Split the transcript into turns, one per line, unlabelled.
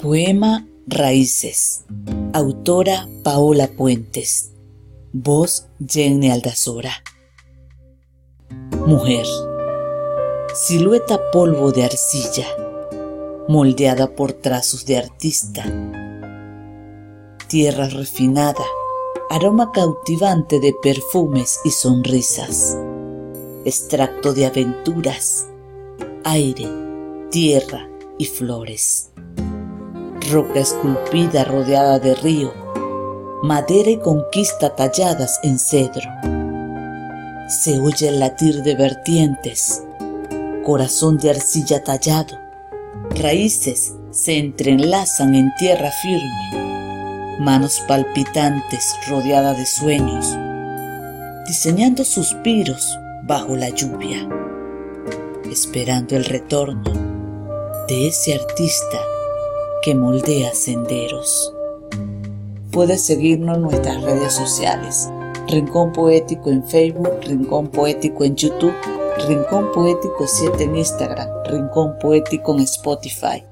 Poema Raíces. Autora Paola Puentes. Voz Jenny Aldazora. Mujer. Silueta polvo de arcilla, moldeada por trazos de artista. Tierra refinada, aroma cautivante de perfumes y sonrisas. Extracto de aventuras, aire, tierra y flores. Roca esculpida rodeada de río, madera y conquista talladas en cedro. Se oye el latir de vertientes, corazón de arcilla tallado, raíces se entrelazan en tierra firme, manos palpitantes rodeadas de sueños, diseñando suspiros bajo la lluvia, esperando el retorno de ese artista que moldea senderos. Puedes seguirnos en nuestras redes sociales. Rincón Poético en Facebook, Rincón Poético en YouTube, Rincón Poético 7 en Instagram, Rincón Poético en Spotify.